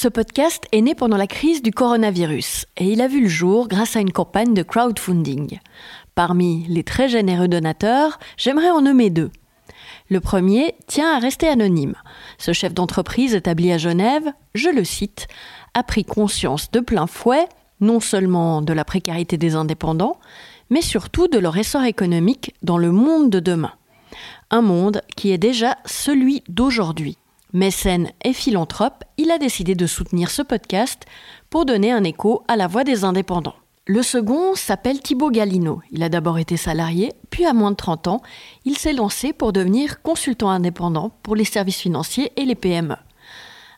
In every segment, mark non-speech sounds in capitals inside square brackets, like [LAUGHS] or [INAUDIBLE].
Ce podcast est né pendant la crise du coronavirus et il a vu le jour grâce à une campagne de crowdfunding. Parmi les très généreux donateurs, j'aimerais en nommer deux. Le premier tient à rester anonyme. Ce chef d'entreprise établi à Genève, je le cite, a pris conscience de plein fouet non seulement de la précarité des indépendants, mais surtout de leur essor économique dans le monde de demain. Un monde qui est déjà celui d'aujourd'hui. Mécène et philanthrope, il a décidé de soutenir ce podcast pour donner un écho à la voix des indépendants. Le second s'appelle Thibaut Galino. Il a d'abord été salarié, puis à moins de 30 ans, il s'est lancé pour devenir consultant indépendant pour les services financiers et les PME.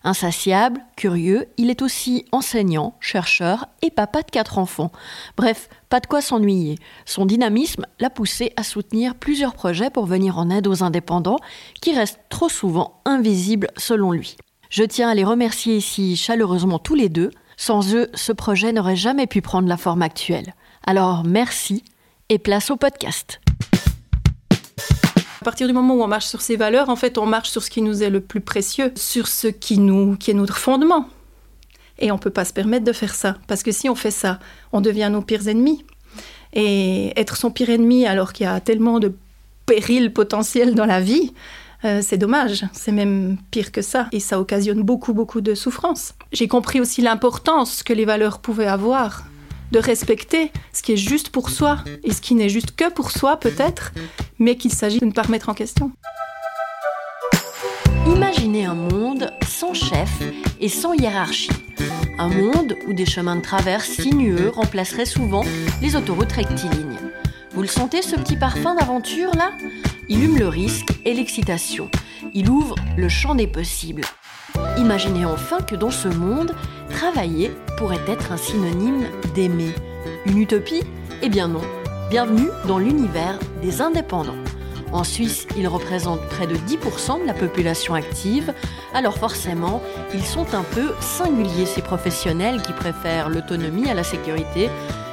Insatiable, curieux, il est aussi enseignant, chercheur et papa de quatre enfants. Bref, pas de quoi s'ennuyer. Son dynamisme l'a poussé à soutenir plusieurs projets pour venir en aide aux indépendants qui restent trop souvent invisibles selon lui. Je tiens à les remercier ici chaleureusement tous les deux. Sans eux, ce projet n'aurait jamais pu prendre la forme actuelle. Alors merci et place au podcast. À partir du moment où on marche sur ces valeurs, en fait, on marche sur ce qui nous est le plus précieux, sur ce qui, nous, qui est notre fondement. Et on ne peut pas se permettre de faire ça, parce que si on fait ça, on devient nos pires ennemis. Et être son pire ennemi alors qu'il y a tellement de périls potentiels dans la vie, euh, c'est dommage, c'est même pire que ça, et ça occasionne beaucoup, beaucoup de souffrance. J'ai compris aussi l'importance que les valeurs pouvaient avoir de respecter ce qui est juste pour soi et ce qui n'est juste que pour soi peut-être, mais qu'il s'agit de ne pas remettre en question. Imaginez un monde sans chef et sans hiérarchie. Un monde où des chemins de traverse sinueux remplaceraient souvent les autoroutes rectilignes. Vous le sentez ce petit parfum d'aventure là? Il hume le risque et l'excitation. Il ouvre le champ des possibles. Imaginez enfin que dans ce monde, travailler pourrait être un synonyme d'aimer. Une utopie? Eh bien non. Bienvenue dans l'univers des indépendants. En Suisse, ils représentent près de 10% de la population active, alors forcément, ils sont un peu singuliers, ces professionnels qui préfèrent l'autonomie à la sécurité,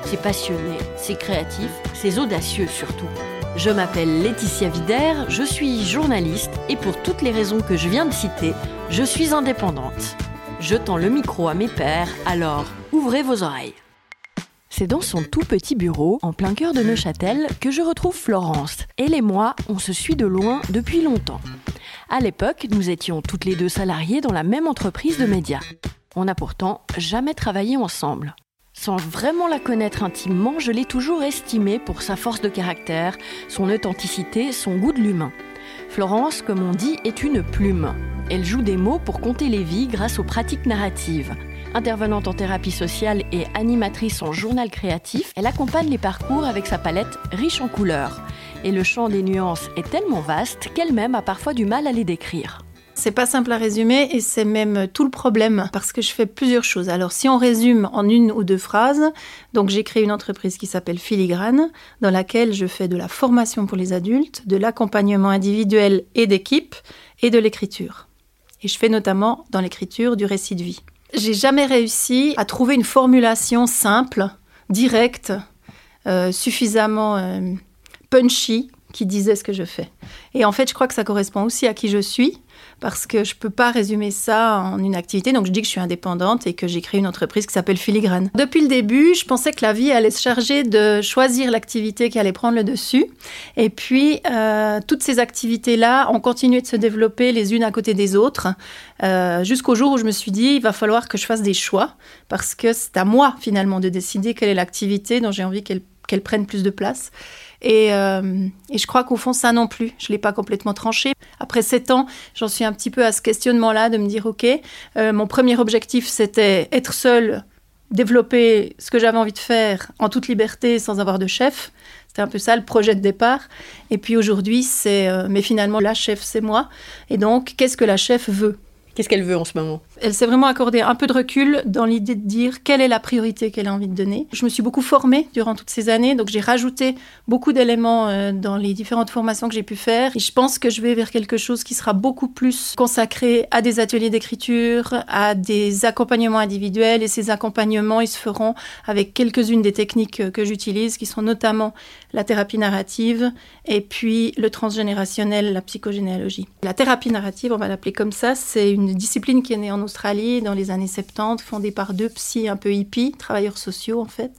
ces passionnés, ces créatifs, ces audacieux surtout. Je m'appelle Laetitia Vider, je suis journaliste et pour toutes les raisons que je viens de citer, je suis indépendante. Je tends le micro à mes pairs, alors ouvrez vos oreilles. C'est dans son tout petit bureau, en plein cœur de Neuchâtel, que je retrouve Florence. Elle et moi, on se suit de loin depuis longtemps. À l'époque, nous étions toutes les deux salariées dans la même entreprise de médias. On n'a pourtant jamais travaillé ensemble. Sans vraiment la connaître intimement, je l'ai toujours estimée pour sa force de caractère, son authenticité, son goût de l'humain. Florence, comme on dit, est une plume. Elle joue des mots pour compter les vies grâce aux pratiques narratives. Intervenante en thérapie sociale et animatrice en journal créatif, elle accompagne les parcours avec sa palette riche en couleurs. Et le champ des nuances est tellement vaste qu'elle-même a parfois du mal à les décrire. C'est pas simple à résumer et c'est même tout le problème parce que je fais plusieurs choses. Alors si on résume en une ou deux phrases, donc j'ai créé une entreprise qui s'appelle Filigrane dans laquelle je fais de la formation pour les adultes, de l'accompagnement individuel et d'équipe et de l'écriture. Et je fais notamment dans l'écriture du récit de vie. J'ai jamais réussi à trouver une formulation simple, directe, euh, suffisamment euh, punchy qui disait ce que je fais. Et en fait, je crois que ça correspond aussi à qui je suis parce que je ne peux pas résumer ça en une activité. Donc je dis que je suis indépendante et que j'ai créé une entreprise qui s'appelle Filigrane. Depuis le début, je pensais que la vie allait se charger de choisir l'activité qui allait prendre le dessus. Et puis, euh, toutes ces activités-là ont continué de se développer les unes à côté des autres, euh, jusqu'au jour où je me suis dit, il va falloir que je fasse des choix, parce que c'est à moi finalement de décider quelle est l'activité dont j'ai envie qu'elle prenne plus de place. Euh, et, je crois qu'au fond, ça non plus, je ne l'ai pas complètement tranché. Après sept ans, j'en suis un petit peu à ce questionnement-là de me dire, OK, euh, mon premier objectif, c'était être seule, développer ce que j'avais envie de faire en toute liberté, sans avoir de chef. C'était un peu ça le projet de départ. Et puis aujourd'hui, c'est, euh, mais finalement, la chef, c'est moi. Et donc, qu'est-ce que la chef veut? Qu'est-ce qu'elle veut en ce moment? Elle s'est vraiment accordé un peu de recul dans l'idée de dire quelle est la priorité qu'elle a envie de donner. Je me suis beaucoup formée durant toutes ces années, donc j'ai rajouté beaucoup d'éléments euh, dans les différentes formations que j'ai pu faire. Je pense que je vais vers quelque chose qui sera beaucoup plus consacré à des ateliers d'écriture, à des accompagnements individuels. Et ces accompagnements, ils se feront avec quelques-unes des techniques que j'utilise, qui sont notamment la thérapie narrative et puis le transgénérationnel, la psychogénéalogie. La thérapie narrative, on va l'appeler comme ça, c'est une discipline qui est née en Australie dans les années 70, fondée par deux psy un peu hippies, travailleurs sociaux en fait.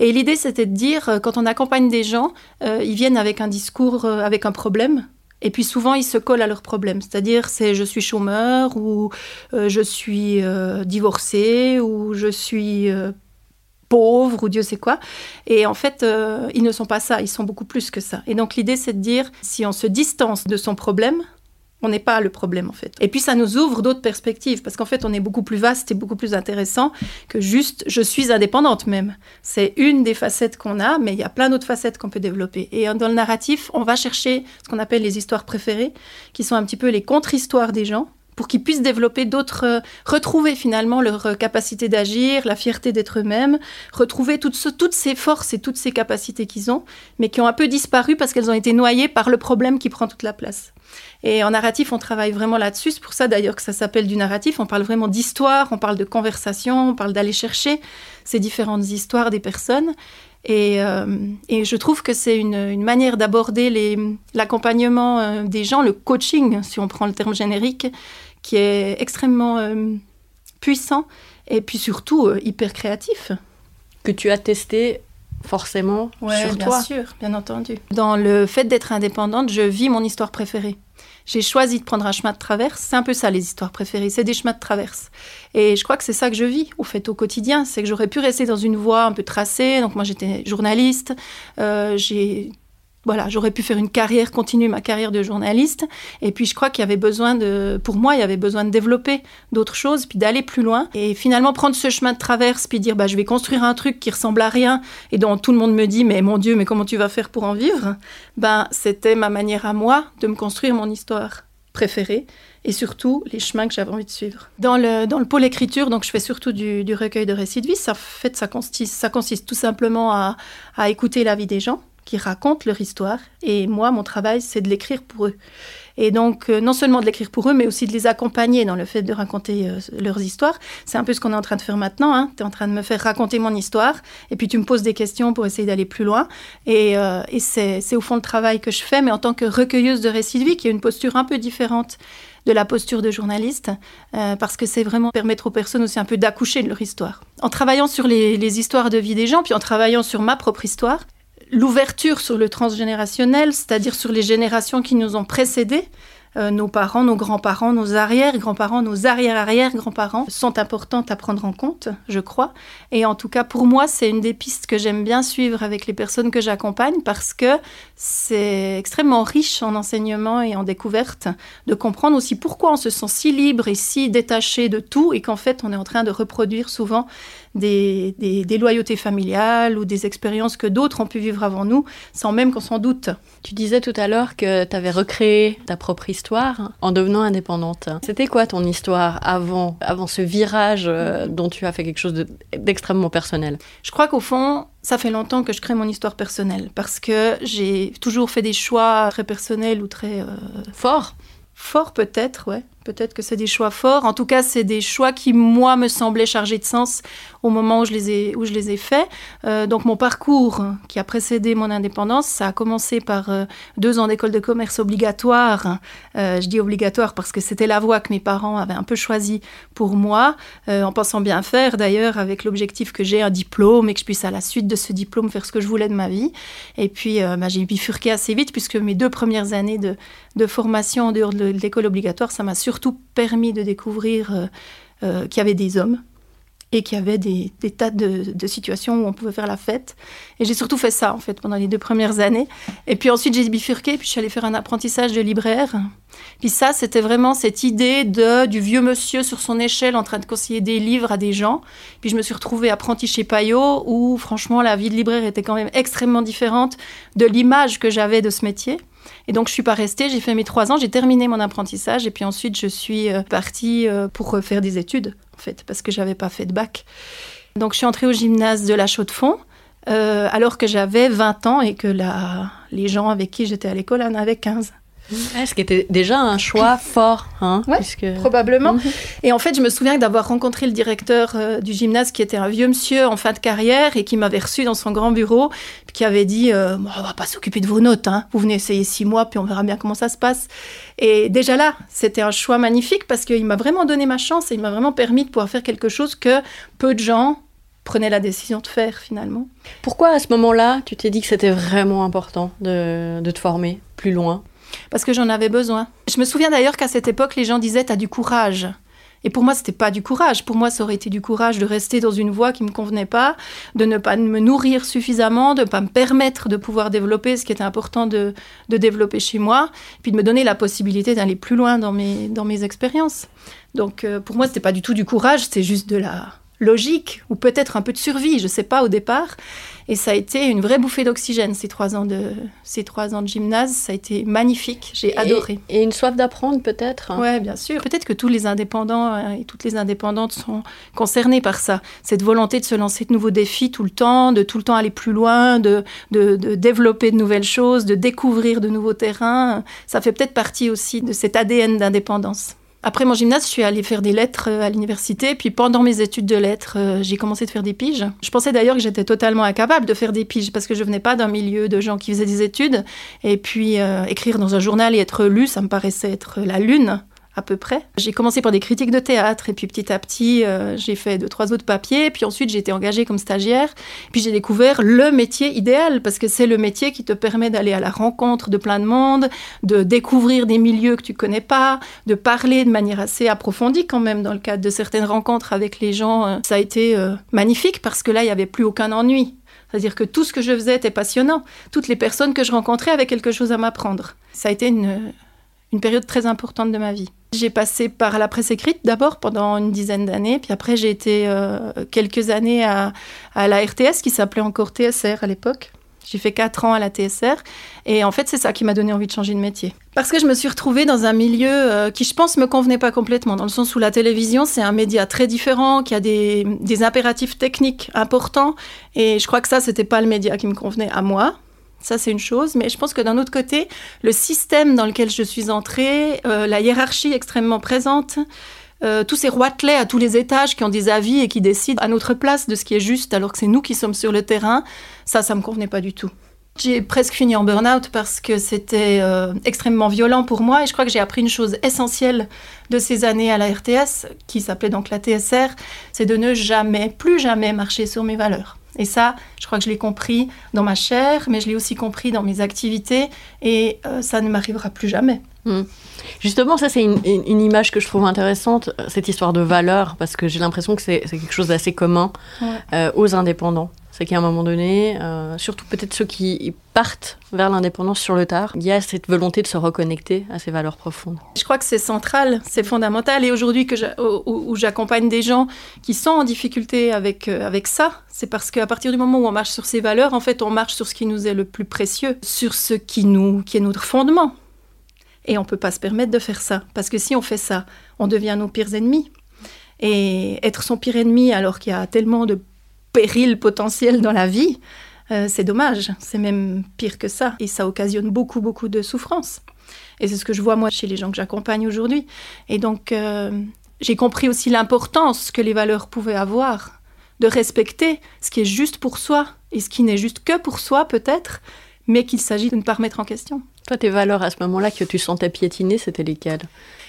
Et l'idée, c'était de dire, euh, quand on accompagne des gens, euh, ils viennent avec un discours, euh, avec un problème. Et puis souvent, ils se collent à leurs problèmes. C'est-à-dire, c'est je suis chômeur, ou je suis divorcé, ou je suis pauvre ou Dieu sait quoi. Et en fait, ils ne sont pas ça, ils sont beaucoup plus que ça. Et donc l'idée, c'est de dire, si on se distance de son problème, on n'est pas le problème en fait. Et puis ça nous ouvre d'autres perspectives parce qu'en fait on est beaucoup plus vaste et beaucoup plus intéressant que juste je suis indépendante même. C'est une des facettes qu'on a, mais il y a plein d'autres facettes qu'on peut développer. Et dans le narratif, on va chercher ce qu'on appelle les histoires préférées, qui sont un petit peu les contre-histoires des gens pour qu'ils puissent développer d'autres, euh, retrouver finalement leur euh, capacité d'agir, la fierté d'être eux-mêmes, retrouver toutes, toutes ces forces et toutes ces capacités qu'ils ont, mais qui ont un peu disparu parce qu'elles ont été noyées par le problème qui prend toute la place. Et en narratif, on travaille vraiment là-dessus. C'est pour ça d'ailleurs que ça s'appelle du narratif. On parle vraiment d'histoire, on parle de conversation, on parle d'aller chercher ces différentes histoires des personnes. Et, euh, je trouve que c'est une, manière d'aborder l'accompagnement des gens, le coaching, si on prend le terme générique, qui est extrêmement euh, puissant et puis surtout euh, hyper créatif. Que tu as testé forcément sur bien toi. Bien sûr, bien entendu. Dans le fait d'être indépendante, je vis mon histoire préférée. J'ai choisi de prendre un chemin de traverse. C'est un peu ça les histoires préférées, c'est des chemins de traverse. Et je crois que c'est ça que je vis au fait au quotidien. C'est que j'aurais pu rester dans une voie un peu tracée. Donc moi j'étais journaliste, euh, j'ai voilà, j'aurais pu faire une carrière, continuer ma carrière de journaliste. Et puis je crois qu'il y avait besoin de, pour moi, il y avait besoin de développer d'autres choses, puis d'aller plus loin. Et finalement prendre ce chemin de traverse, puis dire, bah, je vais construire un truc qui ressemble à rien, et dont tout le monde me dit, mais mon Dieu, mais comment tu vas faire pour en vivre? Ben, c'était ma manière à moi de me construire mon histoire préférée et surtout les chemins que j'avais envie de suivre. Dans le, dans le pôle écriture, donc je fais surtout du, recueil de récits de vie. Ça, fait, ça, consiste, ça consiste tout simplement à, à écouter la vie des gens, qui racontent leur histoire. Et moi, mon travail, c'est de l'écrire pour eux. Et donc, euh, non seulement de l'écrire pour eux, mais aussi de les accompagner dans le fait de raconter euh, leurs histoires. C'est un peu ce qu'on est en train de faire maintenant. Hein. Tu es en train de me faire raconter mon histoire, et puis tu me poses des questions pour essayer d'aller plus loin. Et, euh, c'est au fond le travail que je fais, mais en tant que recueilleuse de récits de vie, qui a une posture un peu différente de la posture de journaliste, parce que c'est vraiment permettre aux personnes aussi un peu d'accoucher de leur histoire. En travaillant sur les histoires de vie des gens, puis en travaillant sur ma propre histoire, l'ouverture sur le transgénérationnel, c'est-à-dire sur les générations qui nous ont précédés, euh, nos parents, nos grands-parents, nos arrière-grands-parents, nos arrière-arrière-grands-parents sont importantes à prendre en compte, je crois. Et en tout cas, pour moi, c'est une des pistes que j'aime bien suivre avec les personnes que j'accompagne parce que c'est extrêmement riche en enseignement et en découverte de comprendre aussi pourquoi on se sent si libre et si détaché de tout et qu'en fait, on est en train de reproduire souvent des, des, loyautés familiales ou des expériences que d'autres ont pu vivre avant nous sans même qu'on s'en doute. Tu disais tout à l'heure que tu avais recréé ta propre histoire en devenant indépendante. C'était quoi ton histoire avant, avant ce virage euh, dont tu as fait quelque chose d'extrêmement personnel? Je crois qu'au fond, ça fait longtemps que je crée mon histoire personnelle parce que j'ai toujours fait des choix très personnels ou très... Euh, Forts? Forts peut-être, ouais. Peut-être que c'est des choix forts. En tout cas, c'est des choix qui, moi, me semblaient chargés de sens au moment où je les ai, où je les ai faits. Euh, donc, mon parcours qui a précédé mon indépendance, ça a commencé par euh, deux ans d'école de commerce obligatoire. Euh, je dis obligatoire parce que c'était la voie que mes parents avaient un peu choisie pour moi, en pensant bien faire d'ailleurs, avec l'objectif que j'ai un diplôme et que je puisse à la suite de ce diplôme faire ce que je voulais de ma vie. Et puis, bah, j'ai bifurqué assez vite puisque mes deux premières années de, formation en dehors de l'école obligatoire, ça m'a surtout permis de découvrir qu'il y avait des hommes et qu'il y avait des, tas de, situations où on pouvait faire la fête. Et j'ai surtout fait ça, en fait, pendant les deux premières années. Et puis ensuite, j'ai bifurqué, puis je suis allée faire un apprentissage de libraire. Puis ça, c'était vraiment cette idée de, du vieux monsieur sur son échelle en train de conseiller des livres à des gens. Puis je me suis retrouvée apprentie chez Payot, où franchement, la vie de libraire était quand même extrêmement différente de l'image que j'avais de ce métier. Et donc, je suis pas restée. J'ai fait mes trois ans. J'ai terminé mon apprentissage. Et puis ensuite, je suis euh, partie euh, pour faire des études, parce que j'avais pas fait de bac. Donc, je suis entrée au gymnase de la Chaux-de-Fonds. Euh, alors que j'avais 20 ans et que les gens avec qui j'étais à l'école en avaient 15. Ce qui était déjà un choix fort, hein, probablement. Mhm. Et en fait, je me souviens d'avoir rencontré le directeur euh, du gymnase, qui était un vieux monsieur en fin de carrière et qui m'avait reçu dans son grand bureau, qui avait dit euh, "On va pas s'occuper de vos notes, hein. vous venez essayer six mois, puis on verra bien comment ça se passe." Et déjà là, c'était un choix magnifique parce qu'il m'a vraiment donné ma chance et il m'a vraiment permis de pouvoir faire quelque chose que peu de gens prenaient la décision de faire finalement. Pourquoi à ce moment-là, tu t'es dit que c'était vraiment important de, de te former plus loin? Parce que j'en avais besoin. Je me souviens d'ailleurs qu'à cette époque, les gens disaient T'as du courage. Et pour moi, c'était pas du courage. Pour moi, ça aurait été du courage de rester dans une voie qui me convenait pas, de ne pas me nourrir suffisamment, de ne pas me permettre de pouvoir développer ce qui était important de, développer chez moi, puis de me donner la possibilité d'aller plus loin dans mes, dans mes expériences. Donc, euh, pour moi, c'était pas du tout du courage, c'était juste de la logique, ou peut-être un peu de survie, je sais pas au départ. Et ça a été une vraie bouffée d'oxygène, ces trois ans de, ces trois ans de gymnase. Ça a été magnifique, j'ai adoré. Et une soif d'apprendre peut-être Oui, bien sûr. Peut-être que tous les indépendants euh, et toutes les indépendantes sont concernés par ça. Cette volonté de se lancer de nouveaux défis tout le temps, de tout le temps aller plus loin, de, de, de développer de nouvelles choses, de découvrir de nouveaux terrains. Ça fait peut-être partie aussi de cet ADN d'indépendance. Après mon gymnase, je suis allée faire des lettres euh, à l'université. Puis pendant mes études de lettres, euh, j'ai commencé de faire des piges. Je pensais d'ailleurs que j'étais totalement incapable de faire des piges parce que je venais pas d'un milieu de gens qui faisaient des études. Et puis euh, écrire dans un journal et être lu, ça me paraissait être la lune à peu près. J'ai commencé par des critiques de théâtre et puis petit à petit, euh, j'ai fait deux, trois autres papiers. Puis ensuite, j'ai été engagée comme stagiaire. Puis j'ai découvert le métier idéal parce que c'est le métier qui te permet d'aller à la rencontre de plein de monde, de découvrir des milieux que tu connais pas, de parler de manière assez approfondie quand même dans le cadre de certaines rencontres avec les gens. Euh, ça a été euh, magnifique parce que là, il n'y avait plus aucun ennui. C'est-à-dire que tout ce que je faisais était passionnant. Toutes les personnes que je rencontrais avaient quelque chose à m'apprendre. Ça a été une, une période très importante de ma vie. J'ai passé par la presse écrite d'abord pendant une dizaine d'années, puis après j'ai été euh, quelques années à, la RTS qui s'appelait encore TSR à l'époque. J'ai fait quatre ans à la TSR et en fait c'est ça qui m'a donné envie de changer de métier. Parce que je me suis retrouvée dans un milieu euh, qui je pense me convenait pas complètement, dans le sens où la télévision c'est un média très différent, qui a des, des impératifs techniques importants et je crois que ça c'était pas le média qui me convenait à moi. Ça, c'est une chose. Mais je pense que d'un autre côté, le système dans lequel je suis entrée, euh, la hiérarchie extrêmement présente, euh, tous ces roitelets à tous les étages qui ont des avis et qui décident à notre place de ce qui est juste alors que c'est nous qui sommes sur le terrain, ça, ça me convenait pas du tout. J'ai presque fini en burn-out parce que c'était euh, extrêmement violent pour moi et je crois que j'ai appris une chose essentielle de ces années à la RTS, qui s'appelait donc la TSR, c'est de ne jamais, plus jamais marcher sur mes valeurs. Et ça, je crois que je l'ai compris dans ma chair, mais je l'ai aussi compris dans mes activités, et euh, ça ne m'arrivera plus jamais. Hmm. Justement, ça c'est une, image que je trouve intéressante, euh, cette histoire de valeur, parce que j'ai l'impression que c'est quelque chose d'assez commun euh, aux indépendants c'est qu'à un moment donné, euh, surtout peut-être ceux qui partent vers l'indépendance sur le tard, il y a cette volonté de se reconnecter à ces valeurs profondes. Je crois que c'est central, c'est fondamental. Et aujourd'hui, où, j'accompagne des gens qui sont en difficulté avec, euh, avec ça, c'est parce qu'à partir du moment où on marche sur ces valeurs, en fait, on marche sur ce qui nous est le plus précieux, sur ce qui, nous, qui est notre fondement. Et on ne peut pas se permettre de faire ça. Parce que si on fait ça, on devient nos pires ennemis. Et être son pire ennemi alors qu'il y a tellement de péril potentiel dans la vie, euh, c'est dommage. C'est même pire que ça. Et ça occasionne beaucoup, beaucoup de souffrance. Et c'est ce que je vois moi chez les gens que j'accompagne aujourd'hui. Et donc, euh, j'ai compris aussi l'importance que les valeurs pouvaient avoir, de respecter ce qui est juste pour soi et ce qui n'est juste que pour soi peut-être, mais qu'il s'agit de ne pas remettre en question. Toi, tes valeurs à ce moment-là que tu sentais piétiner, c'était lesquelles?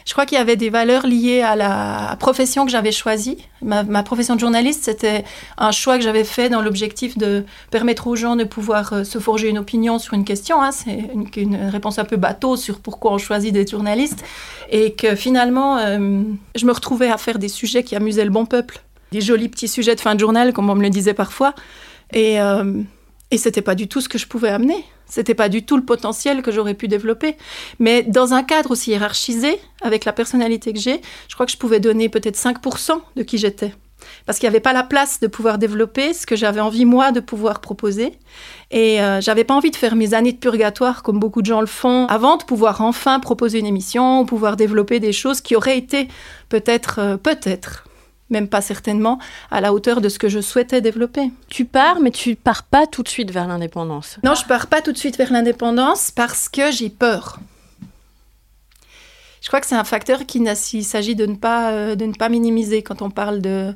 Je crois qu'il y avait des valeurs liées à la profession que j'avais choisie. Ma, profession de journaliste, c'était un choix que j'avais fait dans l'objectif de permettre aux gens de pouvoir euh, se forger une opinion sur une question. Hein. C'est une, réponse un peu bateau sur pourquoi on choisit d'être journaliste. Et que finalement, euh, je me retrouvais à faire des sujets qui amusaient le bon peuple. Des jolis petits sujets de fin de journal, comme on me le disait parfois. Et, euh, et c'était pas du tout ce que je pouvais amener. C'était pas du tout le potentiel que j'aurais pu développer. Mais dans un cadre aussi hiérarchisé, avec la personnalité que j'ai, je crois que je pouvais donner peut-être 5% de qui j'étais. Parce qu'il n'y avait pas la place de pouvoir développer ce que j'avais envie, moi, de pouvoir proposer. Et euh, j'avais pas envie de faire mes années de purgatoire comme beaucoup de gens le font avant de pouvoir enfin proposer une émission, pouvoir développer des choses qui auraient été peut-être, euh, peut-être, même pas certainement, à la hauteur de ce que je souhaitais développer. Tu pars, mais tu pars pas tout de suite vers l'indépendance. Non, je pars pas tout de suite vers l'indépendance parce que j'ai peur. Je crois que c'est un facteur qu'il s'agit de, ne pas, de ne pas minimiser quand on parle de,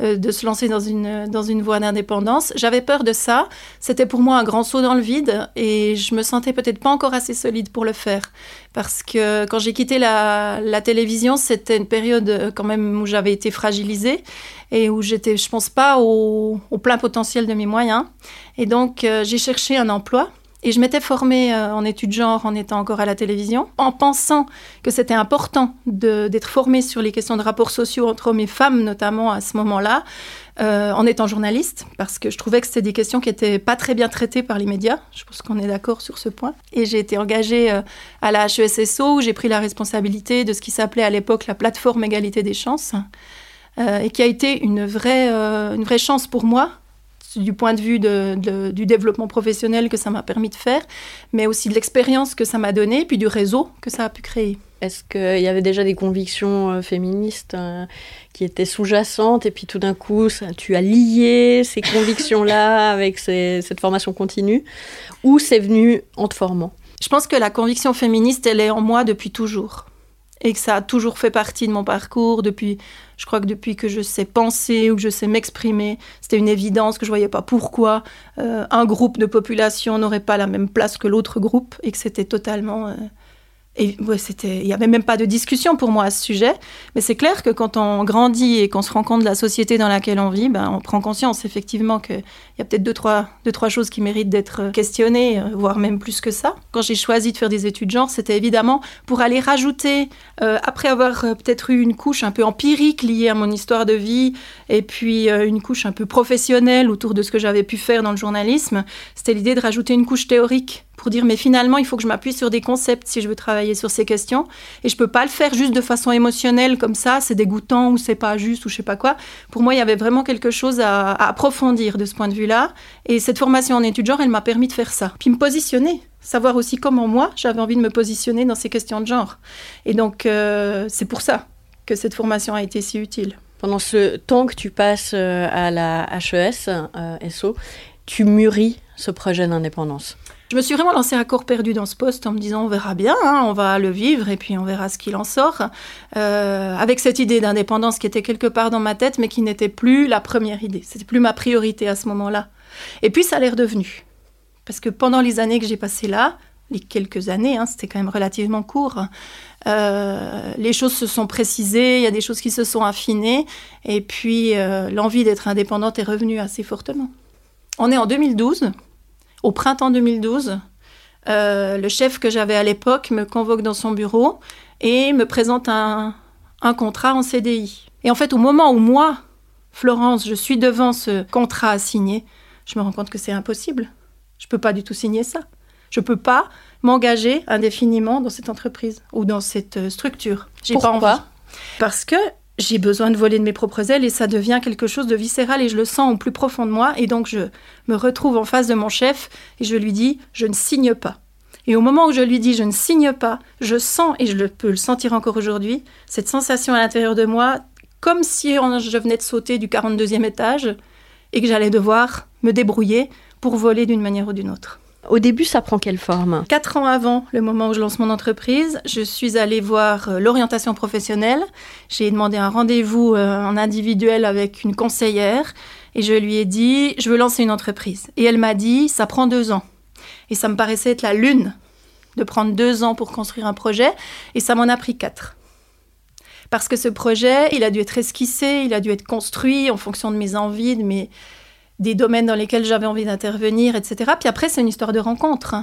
euh, de se lancer dans une, dans une voie d'indépendance. J'avais peur de ça. C'était pour moi un grand saut dans le vide et je me sentais peut-être pas encore assez solide pour le faire. Parce que quand j'ai quitté la, la télévision, c'était une période euh, quand même où j'avais été fragilisée et où j'étais, je pense pas au, au, plein potentiel de mes moyens. Et donc, euh, j'ai cherché un emploi et je m'étais formée euh, en études genre en étant encore à la télévision, en pensant que c'était important d'être formée sur les questions de rapports sociaux entre hommes et femmes, notamment à ce moment-là, euh, en étant journaliste, parce que je trouvais que c'était des questions qui n'étaient pas très bien traitées par les médias. Je pense qu'on est d'accord sur ce point. Et j'ai été engagée euh, à la HESSO, où j'ai pris la responsabilité de ce qui s'appelait à l'époque la plateforme égalité des chances, et qui a été une vraie, une vraie chance pour moi du point de vue du développement professionnel que ça m'a permis de faire, mais aussi de l'expérience que ça m'a donné, puis du réseau que ça a pu créer. Est-ce qu'il y avait déjà des convictions euh, féministes euh, qui étaient sous-jacentes et puis tout d'un coup, tu as lié ces [LAUGHS] convictions-là avec cette formation continue ou c'est venu en te formant? Je pense que la conviction féministe, elle est en moi depuis toujours et que ça a toujours fait partie de mon parcours depuis je crois que depuis que je sais penser ou que je sais m'exprimer c'était une évidence que je voyais pas pourquoi euh, un groupe de population n'aurait pas la même place que l'autre groupe et que c'était totalement euh, et il n'y avait même pas de discussion pour moi à ce sujet. Mais c'est clair que quand on grandit et qu'on se rend compte de la société dans laquelle on vit, ben, on prend conscience effectivement qu'il y a peut-être deux trois, deux, trois choses qui méritent d'être questionnées, euh, voire même plus que ça. Quand j'ai choisi de faire des études genre, c'était évidemment pour aller rajouter, euh, après avoir euh, peut-être eu une couche un peu empirique liée à mon histoire de vie, et puis une couche un peu professionnelle autour de ce que j'avais pu faire dans le journalisme, c'était l'idée de rajouter une couche théorique pour dire mais finalement il faut que je m'appuie sur des concepts si je veux travailler sur ces questions. Et je peux pas le faire juste de façon émotionnelle comme ça c'est dégoûtant ou c'est pas juste ou je sais pas quoi. Pour moi il y avait vraiment quelque chose à, approfondir de ce point de vue là et cette formation en études genre elle m'a permis de faire ça. Puis me positionner savoir aussi comment moi j'avais envie de me positionner dans ces questions de genre. Et donc euh, c'est pour ça que cette formation a été si utile. Pendant ce temps que tu passes euh, à la HES euh, SO tu mûris ce projet d'indépendance je me suis vraiment lancée à corps perdu dans ce poste en me disant on verra bien, hein, on va le vivre et puis on verra ce qu'il en sort. Euh, avec cette idée d'indépendance qui était quelque part dans ma tête mais qui n'était plus la première idée. C'était plus ma priorité à ce moment-là. Et puis ça l'est redevenu. Parce que pendant les années que j'ai passées là, les quelques années, hein, c'était quand même relativement court, euh, les choses se sont précisées, il y a des choses qui se sont affinées et puis euh, l'envie d'être indépendante est revenue assez fortement. On est en 2012 au printemps 2012, euh, le chef que j'avais à l'époque me convoque dans son bureau et me présente un, contrat en CDI. Et en fait, au moment où moi, Florence, je suis devant ce contrat à signer, je me rends compte que c'est impossible. Je ne peux pas du tout signer ça. Je ne peux pas m'engager indéfiniment dans cette entreprise ou dans cette euh, structure. J'ai pas envie. Parce que j'ai besoin de voler de mes propres ailes et ça devient quelque chose de viscéral et je le sens au plus profond de moi. Et donc je me retrouve en face de mon chef et je lui dis je ne signe pas. Et au moment où je lui dis je ne signe pas, je sens, et je le peux le sentir encore aujourd'hui, cette sensation à l'intérieur de moi, comme si je venais de sauter du 42e étage et que j'allais devoir me débrouiller pour voler d'une manière ou d'une autre. Au début, ça prend quelle forme? Quatre ans avant le moment où je lance mon entreprise, je suis allée voir euh, l'orientation professionnelle. J'ai demandé un rendez-vous euh, en individuel avec une conseillère et je lui ai dit, je veux lancer une entreprise. Et elle m'a dit, ça prend deux ans. Et ça me paraissait être la lune de prendre deux ans pour construire un projet et ça m'en a pris quatre. Parce que ce projet, il a dû être esquissé, il a dû être construit en fonction de mes envies, de mes, des domaines dans lesquels j'avais envie d'intervenir, etc. Puis après, c'est une histoire de rencontre.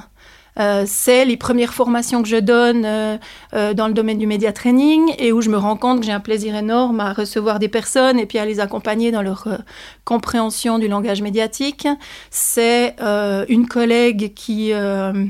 Euh, c'est les premières formations que je donne euh, euh, dans le domaine du média training et où je me rends compte que j'ai un plaisir énorme à recevoir des personnes et puis à les accompagner dans leur compréhension du langage médiatique. C'est une collègue qui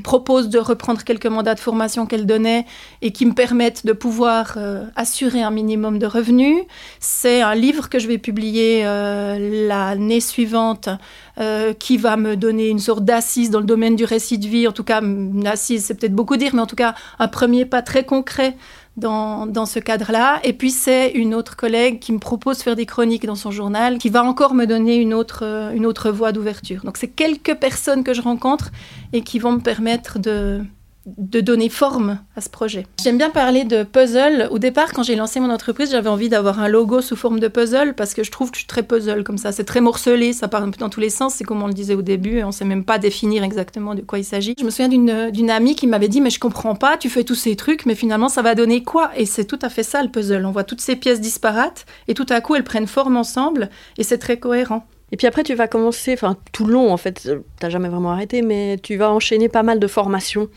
propose de reprendre quelques mandats de formation qu'elle donnait et qui me permettent de pouvoir assurer un minimum de revenus. C'est un livre que je vais publier l'année suivante euh, qui va me donner une sorte d'assise dans le domaine du récit de vie. En tout cas, une assise, c'est peut-être beaucoup dire, mais en tout cas, un premier pas très concret dans, dans, ce cadre-là. Et puis c'est une autre collègue qui me propose de faire des chroniques dans son journal, qui va encore me donner une autre, euh, une autre voie d'ouverture. Donc c'est quelques personnes que je rencontre et qui vont me permettre de, de donner forme à ce projet. J'aime bien parler de puzzle. Au départ, quand j'ai lancé mon entreprise, j'avais envie d'avoir un logo sous forme de puzzle parce que je trouve que je suis très puzzle comme ça. C'est très morcelé, ça part un peu dans tous les sens. C'est comme on le disait au début, on ne sait même pas définir exactement de quoi il s'agit. Je me souviens d'une amie qui m'avait dit Mais je comprends pas, tu fais tous ces trucs, mais finalement, ça va donner quoi? Et c'est tout à fait ça le puzzle. On voit toutes ces pièces disparates et tout à coup, elles prennent forme ensemble et c'est très cohérent. Et puis après, tu vas commencer, enfin tout le long en fait, t'as jamais vraiment arrêté, mais tu vas enchaîner pas mal de formations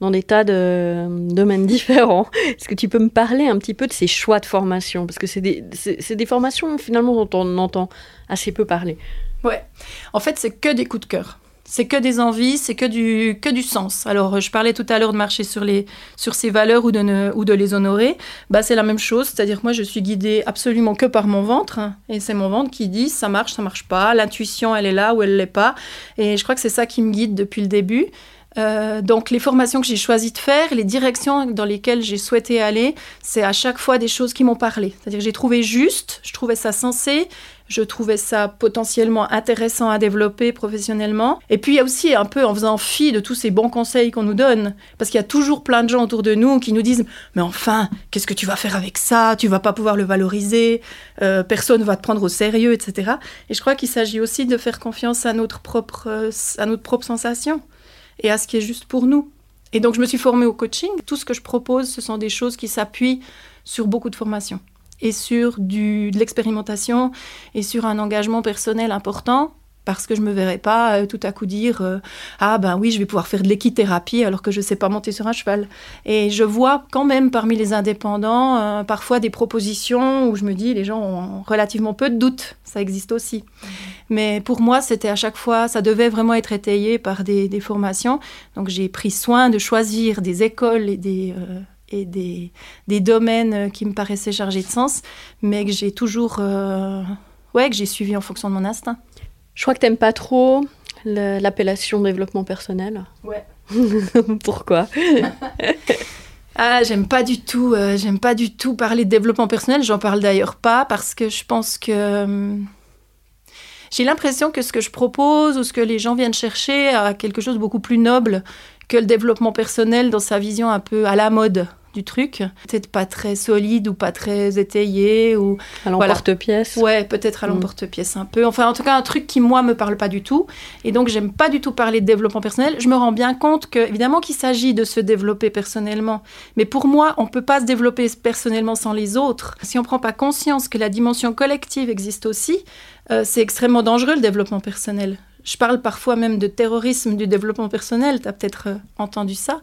dans des tas de domaines [LAUGHS] différents. Est-ce que tu peux me parler un petit peu de ces choix de formation? Parce que c'est des, des, formations finalement dont on entend assez peu parler. Ouais, en fait, c'est que des coups de cœur. C'est que des envies, c'est que du, que du sens. Alors, je parlais tout à l'heure de marcher sur, les, sur ces valeurs ou de, ou de les honorer. Bah, c'est la même chose, c'est-à-dire que moi, je suis guidée absolument que par mon ventre. et c'est mon ventre qui dit ça marche, ça marche pas. L'intuition, elle est là ou elle l'est pas. Et je crois que c'est ça qui me guide depuis le début. Euh, donc les formations que j'ai choisi de faire, les directions dans lesquelles j'ai souhaité aller, c'est à chaque fois des choses qui m'ont parlé. C'est-à-dire que j'ai trouvé juste, je trouvais ça sensé, je trouvais ça potentiellement intéressant à développer professionnellement. Et puis il y a aussi un peu en faisant fi de tous ces bons conseils qu'on nous donne, parce qu'il y a toujours plein de gens autour de nous qui nous disent mais enfin qu'est-ce que tu vas faire avec ça? Tu vas pas pouvoir le valoriser, euh, personne va te prendre au sérieux, etc. Et je crois qu'il s'agit aussi de faire confiance à notre propre euh, à notre propre sensation et à ce qui est juste pour nous. Et donc je me suis formée au coaching. Tout ce que je propose, ce sont des choses qui s'appuient sur beaucoup de formations et sur du, de l'expérimentation et sur un engagement personnel important parce que je me verrais pas euh, tout à coup dire euh, ah ben oui je vais pouvoir faire de l'équithérapie alors que je sais pas monter sur un cheval. Et je vois quand même parmi les indépendants euh, parfois des propositions où je me dis les gens ont relativement peu de doutes. Ça existe aussi. Mais pour moi c'était à chaque fois ça devait vraiment être étayé par des, des formations. Donc j'ai pris soin de choisir des écoles et des et des, des, domaines qui me paraissaient chargés de sens, mais que j'ai toujours, euh, ouais, que j'ai suivi en fonction de mon instinct. Je crois que t'aimes pas trop l'appellation développement personnel. Ouais. [LAUGHS] Pourquoi? [LAUGHS] Ah, j'aime pas du tout, euh, j'aime pas du tout parler de développement personnel. J'en parle d'ailleurs pas parce que je pense que euh, j'ai l'impression que ce que je propose ou ce que les gens viennent chercher a quelque chose de beaucoup plus noble que le développement personnel dans sa vision un peu à la mode du truc, peut-être pas très solide ou pas très étayé ou à l'emporte-pièce. Ouais, peut-être à mm. l'emporte-pièce un peu. Enfin, en tout cas, un truc qui moi me parle pas du tout. Et donc, j'aime pas du tout parler de développement personnel. Je me rends bien compte que, évidemment, qu'il s'agit de se développer personnellement. Mais pour moi, on peut pas se développer personnellement sans les autres. Si on prend pas conscience que la dimension collective existe aussi, euh, c'est extrêmement dangereux le développement personnel. Je parle parfois même de terrorisme du développement personnel, tu as peut-être euh, entendu ça.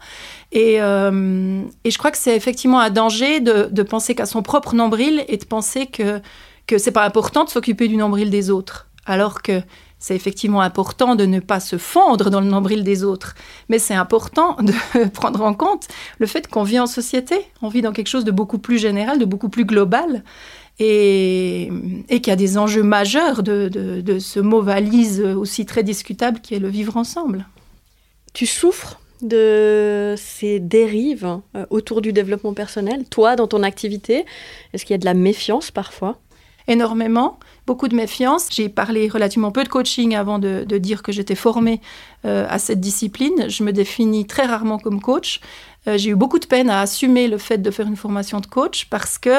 Euh, et, je crois que c'est effectivement un danger de, penser qu'à son propre nombril et de penser que, que c'est pas important de s'occuper du nombril des autres. Alors que c'est effectivement important de ne pas se fondre dans le nombril des autres, mais c'est important de [LAUGHS] prendre en compte le fait qu'on vit en société, on vit dans quelque chose de beaucoup plus général, de beaucoup plus global, et, et qu'il y a des enjeux majeurs de, de, ce mot valise aussi très discutable qui est le vivre ensemble. Tu souffres de ces dérives euh, autour du développement personnel, toi, dans ton activité? Est-ce qu'il y a de la méfiance parfois? Énormément, beaucoup de méfiance. J'ai parlé relativement peu de coaching avant de, dire que j'étais formée euh, à cette discipline. Je me définis très rarement comme coach. Euh, j'ai eu beaucoup de peine à assumer le fait de faire une formation de coach parce que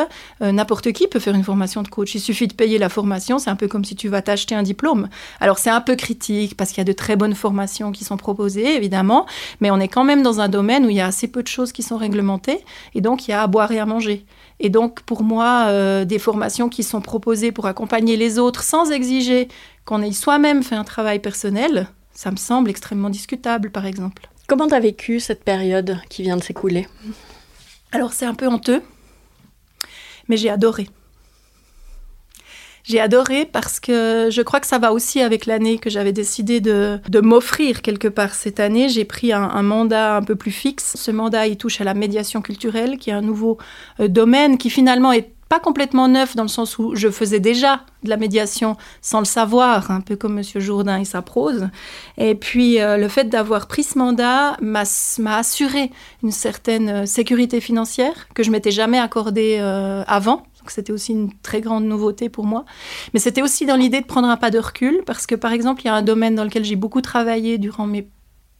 euh, n'importe qui peut faire une formation de coach. Il suffit de payer la formation, c'est un peu comme si tu vas t'acheter un diplôme. Alors c'est un peu critique parce qu'il y a de très bonnes formations qui sont proposées, évidemment, mais on est quand même dans un domaine où il y a assez peu de choses qui sont réglementées et donc il y a à boire et à manger. Et donc pour moi, euh, des formations qui sont proposées pour accompagner les autres sans exiger qu'on ait soi-même fait un travail personnel, ça me semble extrêmement discutable, par exemple. Comment tu as vécu cette période qui vient de s'écouler? Alors c'est un peu honteux, mais j'ai adoré. J'ai adoré parce que je crois que ça va aussi avec l'année que j'avais décidé de, m'offrir quelque part cette année. J'ai pris un, mandat un peu plus fixe. Ce mandat, il touche à la médiation culturelle, qui est un nouveau euh, domaine qui finalement est pas complètement neuf dans le sens où je faisais déjà de la médiation sans le savoir, un peu comme Monsieur Jourdain et sa prose. Et puis euh, le fait d'avoir pris ce mandat m'a assuré une certaine euh, sécurité financière que je m'étais jamais accordée euh, avant. Donc c'était aussi une très grande nouveauté pour moi. Mais c'était aussi dans l'idée de prendre un pas de recul parce que par exemple il y a un domaine dans lequel j'ai beaucoup travaillé durant mes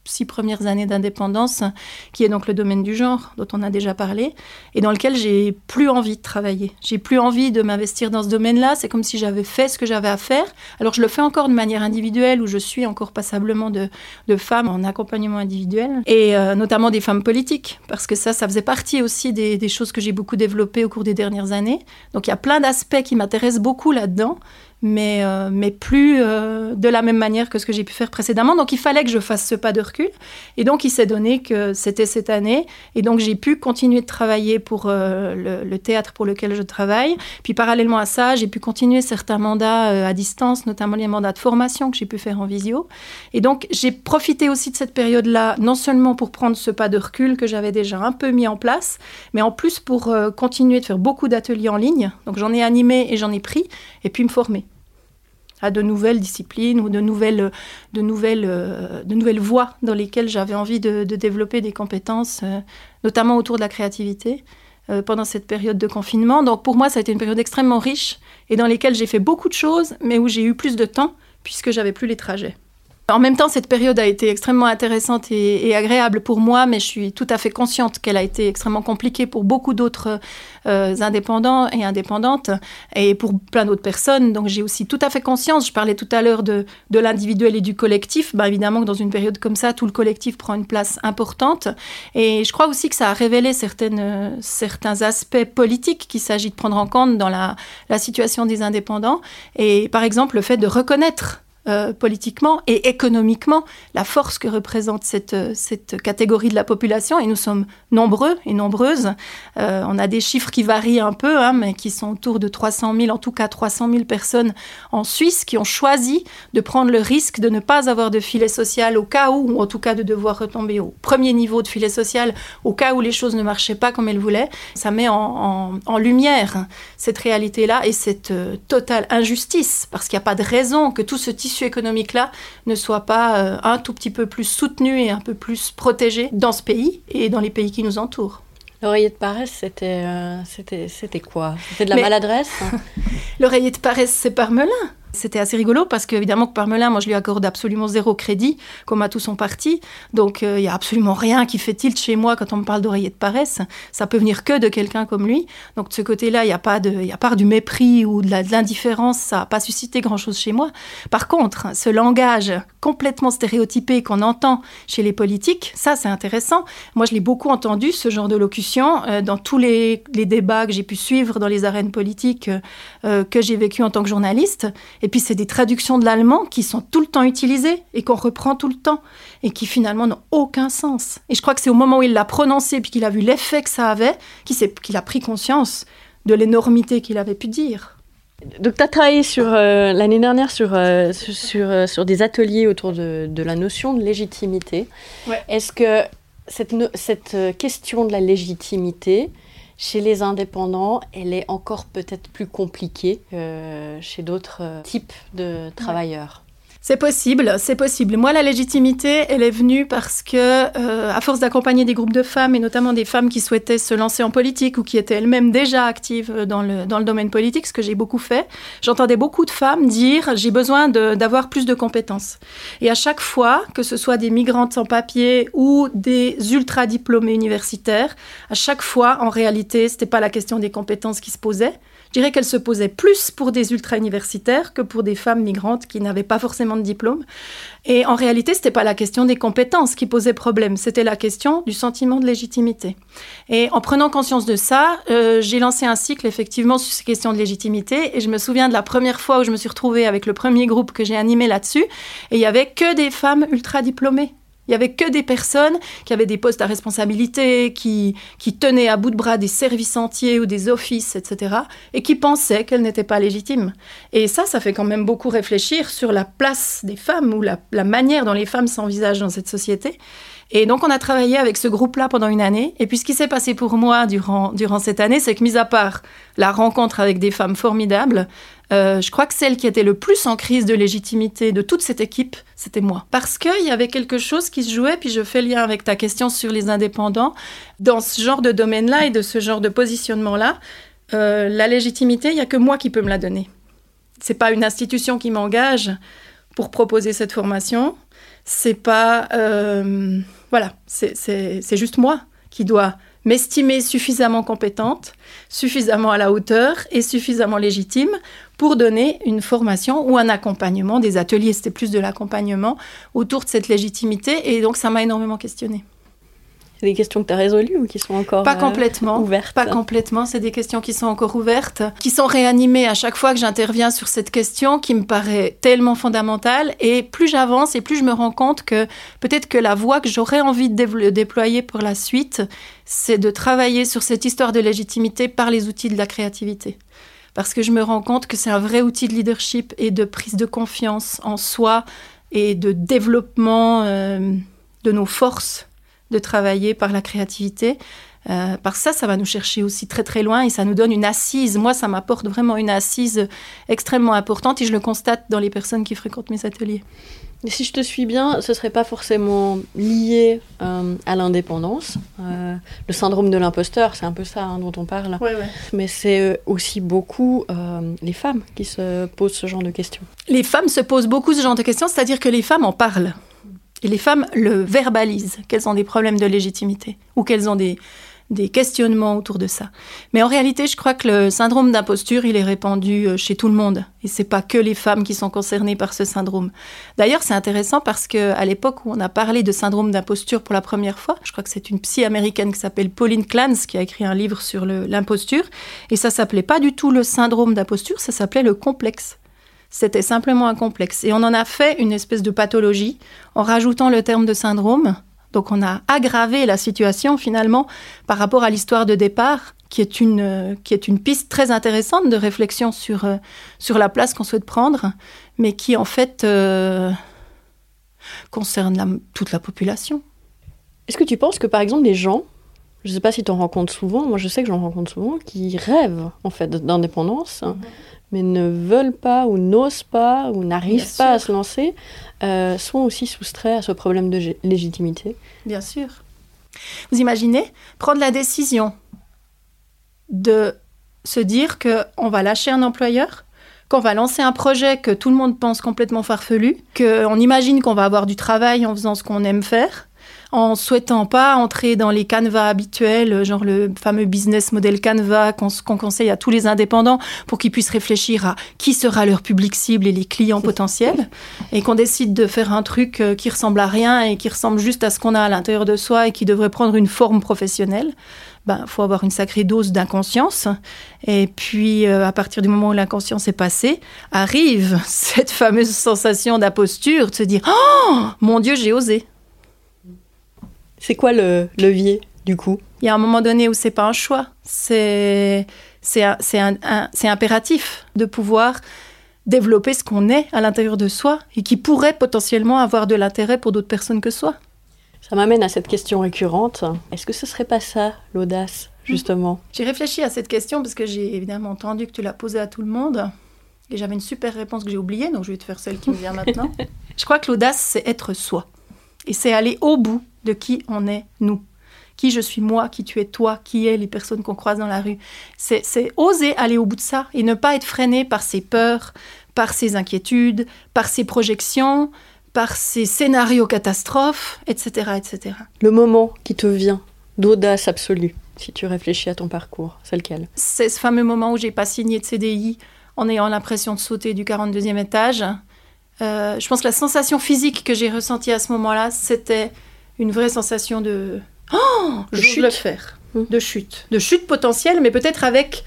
six premières années d'indépendance, qui est donc le domaine du genre, dont on a déjà parlé, et dans lequel j'ai plus envie de travailler. J'ai plus envie de m'investir dans ce domaine-là. C'est comme si j'avais fait ce que j'avais à faire. Alors je le fais encore de manière individuelle, où je suis encore passablement de, femmes en accompagnement individuel, et euh, notamment des femmes politiques, parce que ça, ça faisait partie aussi des, des choses que j'ai beaucoup développées au cours des dernières années. Donc il y a plein d'aspects qui m'intéressent beaucoup là-dedans mais, euh, mais plus euh, de la même manière que ce que j'ai pu faire précédemment. Donc il fallait que je fasse ce pas de recul. Et donc il s'est donné que c'était cette année. Et donc j'ai pu continuer de travailler pour euh, le, théâtre pour lequel je travaille. Puis parallèlement à ça, j'ai pu continuer certains mandats à distance, notamment les mandats de formation que j'ai pu faire en visio. Et donc j'ai profité aussi de cette période-là, non seulement pour prendre ce pas de recul que j'avais déjà un peu mis en place, mais en plus pour continuer de faire beaucoup d'ateliers en ligne. Donc j'en ai animé et j'en ai pris, et puis me former à de nouvelles disciplines ou de nouvelles, de nouvelles, euh, de nouvelles voies dans lesquelles j'avais envie de, développer des compétences, euh, notamment autour de la créativité euh, pendant cette période de confinement. Donc pour moi, ça a été une période extrêmement riche et dans lesquelles j'ai fait beaucoup de choses, mais où j'ai eu plus de temps puisque j'avais plus les trajets. En même temps, cette période a été extrêmement intéressante et, agréable pour moi, mais je suis tout à fait consciente qu'elle a été extrêmement compliquée pour beaucoup d'autres euh, indépendants et indépendantes et pour plein d'autres personnes. Donc j'ai aussi tout à fait conscience, je parlais tout à l'heure de, de l'individuel et du collectif, bah, évidemment que dans une période comme ça, tout le collectif prend une place importante. Et je crois aussi que ça a révélé certaines, certains aspects politiques qu'il s'agit de prendre en compte dans la, la situation des indépendants. Et par exemple, le fait de reconnaître euh, politiquement et économiquement la force que représente cette, euh, cette catégorie de la population. Et nous sommes nombreux et nombreuses. Euh, on a des chiffres qui varient un peu, hein, mais qui sont autour de 300 000, en tout cas 300 000 personnes en Suisse qui ont choisi de prendre le risque de ne pas avoir de filet social au cas où, ou en tout cas de devoir retomber au premier niveau de filet social au cas où les choses ne marchaient pas comme elles voulaient. Ça met en, en, lumière cette réalité-là et cette totale injustice, parce qu'il n'y a pas de raison que tout ce tissu économique-là ne soit pas euh, un tout petit peu plus soutenu et un peu plus protégé dans ce pays et dans les pays qui nous entourent. L'oreiller de paresse, c'était euh, c'était quoi? C'était de la maladresse [LAUGHS] L'oreiller de paresse, c'est Parmelin. C'était assez rigolo parce qu'évidemment que Parmelin, moi je lui accorde absolument zéro crédit, comme à tout son parti. Donc il n'y a absolument rien qui fait tilt chez moi quand on me parle d'oreiller de paresse. Ça peut venir que de quelqu'un comme lui. Donc de ce côté-là, il n'y a, pas de, y a du mépris ou de l'indifférence, ça n'a pas suscité grand-chose chez moi. Par contre, ce langage complètement stéréotypé qu'on entend chez les politiques, ça c'est intéressant. Moi je l'ai beaucoup entendu, ce genre de locution, euh, dans tous les, débats que j'ai pu suivre dans les arènes politiques euh, que j'ai vécues en tant que journaliste. Et puis c'est des traductions de l'allemand qui sont tout le temps utilisées et qu'on reprend tout le temps et qui finalement n'ont aucun sens. Et je crois que c'est au moment où il l'a prononcé puis qu'il a vu l'effet que ça avait qu'il a pris conscience de l'énormité qu'il avait pu dire. Donc, tu as travaillé sur, euh, l'année dernière sur, euh, sur, euh, sur, des ateliers autour de, de, la notion de légitimité. Est-ce que cette, cette question de la légitimité, chez les indépendants, elle est encore peut-être plus compliquée que chez d'autres euh, types de travailleurs. C'est possible, c'est possible. Moi, la légitimité, elle est venue parce que, euh, à force d'accompagner des groupes de femmes, et notamment des femmes qui souhaitaient se lancer en politique ou qui étaient elles-mêmes déjà actives dans le, dans le domaine politique, ce que j'ai beaucoup fait, j'entendais beaucoup de femmes dire j'ai besoin d'avoir plus de compétences. Et à chaque fois, que ce soit des migrantes sans papier ou des ultra diplômés universitaires, à chaque fois, en réalité, c'était pas la question des compétences qui se posait, je dirais qu'elle se posait plus pour des ultra-universitaires que pour des femmes migrantes qui n'avaient pas forcément de diplôme. Et en réalité, ce n'était pas la question des compétences qui posait problème, c'était la question du sentiment de légitimité. Et en prenant conscience de ça, euh, j'ai lancé un cycle effectivement sur ces questions de légitimité. Et je me souviens de la première fois où je me suis retrouvée avec le premier groupe que j'ai animé là-dessus. Et il y avait que des femmes ultra diplômées. Il n'y avait que des personnes qui avaient des postes à responsabilité, qui, qui tenaient à bout de bras des services entiers ou des offices, etc., et qui pensaient qu'elles n'étaient pas légitimes. Et ça, ça fait quand même beaucoup réfléchir sur la place des femmes ou la, la manière dont les femmes s'envisagent dans cette société. Et donc, on a travaillé avec ce groupe-là pendant une année. Et puis, ce qui s'est passé pour moi durant, durant cette année, c'est que, mis à part la rencontre avec des femmes formidables, euh, je crois que celle qui était le plus en crise de légitimité de toute cette équipe, c'était moi. Parce qu'il y avait quelque chose qui se jouait, puis je fais lien avec ta question sur les indépendants. Dans ce genre de domaine-là et de ce genre de positionnement-là, euh, la légitimité, il n'y a que moi qui peux me la donner. C'est pas une institution qui m'engage pour proposer cette formation. C'est pas. euh, voilà, c'est- juste moi qui dois m'estimer suffisamment compétente, suffisamment à la hauteur et suffisamment légitime pour donner une formation ou un accompagnement, des ateliers, c'était plus de l'accompagnement autour de cette légitimité. Et donc, ça m'a énormément questionnée. C'est des questions que tu as résolues ou qui sont encore Pas euh, complètement. ouvertes Pas complètement, c'est des questions qui sont encore ouvertes, qui sont réanimées à chaque fois que j'interviens sur cette question qui me paraît tellement fondamentale. Et plus j'avance et plus je me rends compte que peut-être que la voie que j'aurais envie de déployer pour la suite, c'est de travailler sur cette histoire de légitimité par les outils de la créativité. Parce que je me rends compte que c'est un vrai outil de leadership et de prise de confiance en soi et de développement euh, de nos forces de travailler par la créativité. Euh, que ça, ça va nous chercher aussi très très loin et ça nous donne une assise. Moi, ça m'apporte vraiment une assise extrêmement importante et je le constate dans les personnes qui fréquentent mes ateliers. Et si je te suis bien, ce serait pas forcément lié euh, à l'indépendance. Euh, le syndrome de l'imposteur, c'est un peu ça hein, dont on parle. Mais c'est aussi beaucoup euh, les femmes qui se posent ce genre de questions. Les femmes se posent beaucoup ce genre de questions, c'est-à-dire que les femmes en parlent. Et les femmes le verbalisent, qu'elles ont des problèmes de légitimité ou qu'elles ont des, des questionnements autour de ça. Mais en réalité, je crois que le syndrome d'imposture, il est répandu euh, chez tout le monde. Et c'est pas que les femmes qui sont concernées par ce syndrome. D'ailleurs, c'est intéressant parce que à l'époque où on a parlé de syndrome d'imposture pour la première fois, je crois que c'est une psy américaine qui s'appelle Pauline Clance qui a écrit un livre sur l'imposture. Et ça s'appelait pas du tout le syndrome d'imposture, ça s'appelait le complexe. C'était simplement un complexe. Et on en a fait une espèce de pathologie en rajoutant le terme de syndrome. Donc on a aggravé la situation finalement par rapport à l'histoire de départ, qui est une, qui est une piste très intéressante de réflexion sur, euh, sur la place qu'on souhaite prendre, mais qui en fait euh, concerne toute la population. Est-ce que tu penses que par exemple les gens, je sais pas si tu en rencontres souvent, moi je sais que j'en rencontre souvent, qui rêvent en fait d'indépendance, Mhm. mais ne veulent pas ou n'osent pas ou n'arrivent pas à se lancer, euh, sont aussi soustraits à ce problème de légitimité Bien sûr. Vous imaginez prendre la décision de se dire que on va lâcher un employeur, qu'on va lancer un projet que tout le monde pense complètement farfelu, qu'on imagine qu'on va avoir du travail en faisant ce qu'on aime faire, en souhaitant pas entrer dans les canevas habituels, genre le fameux business model Canva qu'on conseille à tous les indépendants pour qu'ils puissent réfléchir à qui sera leur public cible et les clients potentiels, et qu'on décide de faire un truc euh, qui ressemble à rien et qui ressemble juste à ce qu'on a à l'intérieur de soi et qui devrait prendre une forme professionnelle. Ben, faut avoir une sacrée dose d'inconscience. Et puis, euh, à partir du moment où l'inconscience est passée, arrive [LAUGHS] cette fameuse sensation d'imposture, de se dire Oh, mon Dieu, j'ai osé. C'est quoi le levier du coup? Il y a un moment donné où c'est pas un choix, c'est impératif de pouvoir développer ce qu'on est à l'intérieur de soi et qui pourrait potentiellement avoir de l'intérêt pour d'autres personnes que soi. Ça m'amène à cette question récurrente. Est-ce que ce serait pas ça, l'audace, justement? J'ai réfléchi à cette question parce que j'ai évidemment entendu que tu l'as posée à tout le monde et j'avais une super réponse que j'ai oubliée, donc je vais te faire celle qui me vient maintenant. [LAUGHS] Je crois que l'audace, c'est être soi et c'est aller au bout de qui on est, nous. Qui je suis moi, qui tu es toi, qui est les personnes qu'on croise dans la rue. C'est c'est oser aller au bout de ça et ne pas être freiné par ses peurs, par ses inquiétudes, par ses projections, par ses scénarios catastrophes, etc. etc. Le moment qui te vient d'audace absolue, si tu réfléchis à ton parcours, c'est lequel? C'est ce fameux moment où j'ai pas signé de CDI en ayant l'impression de sauter du 42e étage. Euh, je pense que la sensation physique que j'ai ressentie à ce moment-là, c'était une vraie sensation de oh, De chute. le faire, Mm. de chute, de chute potentielle, mais peut-être avec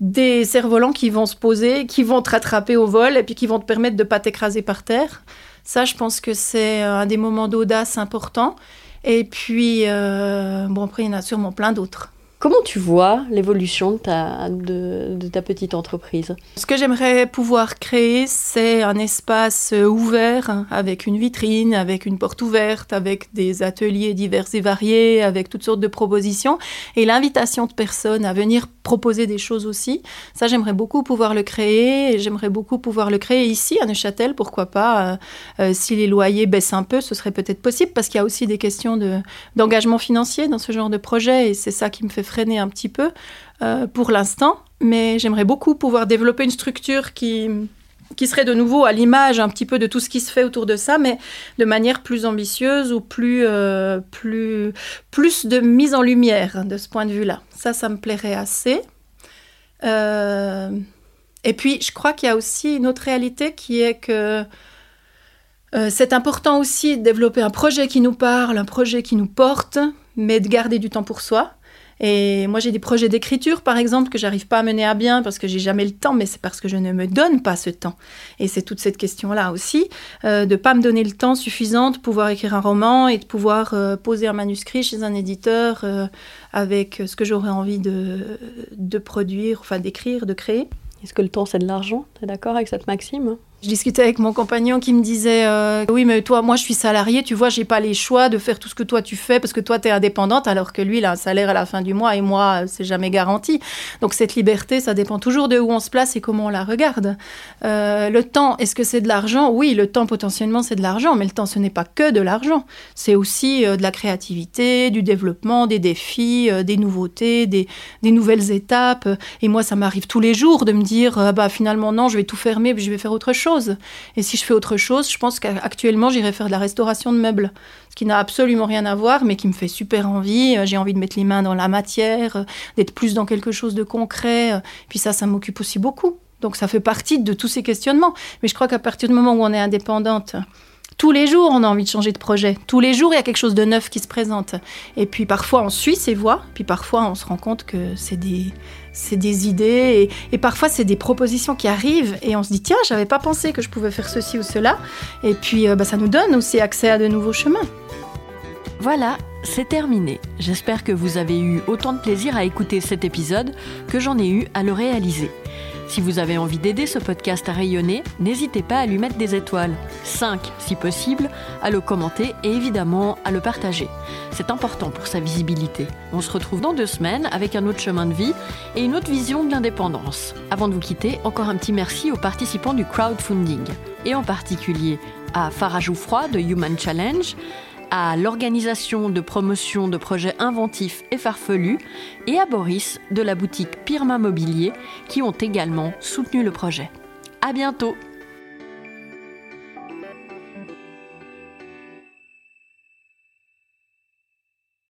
des cerfs-volants qui vont se poser, qui vont te rattraper au vol et puis qui vont te permettre de pas t'écraser par terre. Ça, je pense que c'est euh, un des moments d'audace importants. Et puis, euh, bon, après, il y en a sûrement plein d'autres. Comment tu vois l'évolution de ta, petite entreprise? Ce que j'aimerais pouvoir créer, c'est un espace ouvert, avec une vitrine, avec une porte ouverte, avec des ateliers divers et variés, avec toutes sortes de propositions, et l'invitation de personnes à venir proposer des choses aussi. Ça, j'aimerais beaucoup pouvoir le créer, et j'aimerais beaucoup pouvoir le créer ici, à Neuchâtel, pourquoi pas. euh, euh, si les loyers baissent un peu, ce serait peut-être possible, parce qu'il y a aussi des questions de, d'engagement financier dans ce genre de projet, et c'est ça qui me fait freiner un petit peu euh, pour l'instant. Mais j'aimerais beaucoup pouvoir développer une structure qui, qui serait de nouveau à l'image un petit peu de tout ce qui se fait autour de ça, mais de manière plus ambitieuse ou plus, euh, plus, plus de mise en lumière de ce point de vue-là. Ça, ça me plairait assez. Euh, et puis, je crois qu'il y a aussi une autre réalité qui est que c'est important aussi de développer un projet qui nous parle, un projet qui nous porte, mais de garder du temps pour soi. Et moi, j'ai des projets d'écriture, par exemple, que j'arrive pas à mener à bien parce que j'ai jamais le temps, mais c'est parce que je ne me donne pas ce temps. Et c'est toute cette question-là aussi, euh, de pas me donner le temps suffisant de pouvoir écrire un roman et de pouvoir euh, poser un manuscrit chez un éditeur euh, avec ce que j'aurais envie de, de produire, enfin d'écrire, de créer. Est-ce que le temps, c'est de l'argent? Tu es d'accord avec cette maxime? Je discutais avec mon compagnon qui me disait euh, Oui, mais toi, moi, je suis salarié, tu vois, j'ai pas les choix de faire tout ce que toi tu fais parce que toi, tu es indépendante, alors que lui, il a un salaire à la fin du mois et moi, c'est jamais garanti. Donc, cette liberté, ça dépend toujours de où on se place et comment on la regarde. Euh, le temps, est-ce que c'est de l'argent? Oui, le temps, potentiellement, c'est de l'argent, mais le temps, ce n'est pas que de l'argent. C'est aussi euh, de la créativité, du développement, des défis, des nouveautés, des, des, nouvelles étapes. Et moi, ça m'arrive tous les jours de me dire Bah, finalement, non, je vais tout fermer, puis je vais faire autre chose. Et si je fais autre chose, je pense qu'actuellement, j'irai faire de la restauration de meubles, ce qui n'a absolument rien à voir, mais qui me fait super envie. Euh, j'ai envie de mettre les mains dans la matière, euh, d'être plus dans quelque chose de concret. Euh, puis ça, ça m'occupe aussi beaucoup. Donc ça fait partie de tous ces questionnements. Mais je crois qu'à partir du moment où on est indépendante, tous les jours, on a envie de changer de projet. Tous les jours, il y a quelque chose de neuf qui se présente. Et puis parfois, on suit ses voies, puis parfois, on se rend compte que c'est des, c'est des idées, et, parfois, c'est des propositions qui arrivent, et on se dit, tiens, j'avais pas pensé que je pouvais faire ceci ou cela. Et puis, euh, bah, ça nous donne aussi accès à de nouveaux chemins. Voilà, c'est terminé. J'espère que vous avez eu autant de plaisir à écouter cet épisode que j'en ai eu à le réaliser. Si vous avez envie d'aider ce podcast à rayonner, n'hésitez pas à lui mettre des étoiles, 5 si possible, à le commenter et évidemment à le partager. C'est important pour sa visibilité. On se retrouve dans deux semaines avec un autre chemin de vie et une autre vision de l'indépendance. Avant de vous quitter, encore un petit merci aux participants du crowdfunding, et en particulier à Farah de Human Challenge, à l'organisation de promotion de projets inventifs et farfelus et à Boris de la boutique Pirma Mobilier qui ont également soutenu le projet. À bientôt!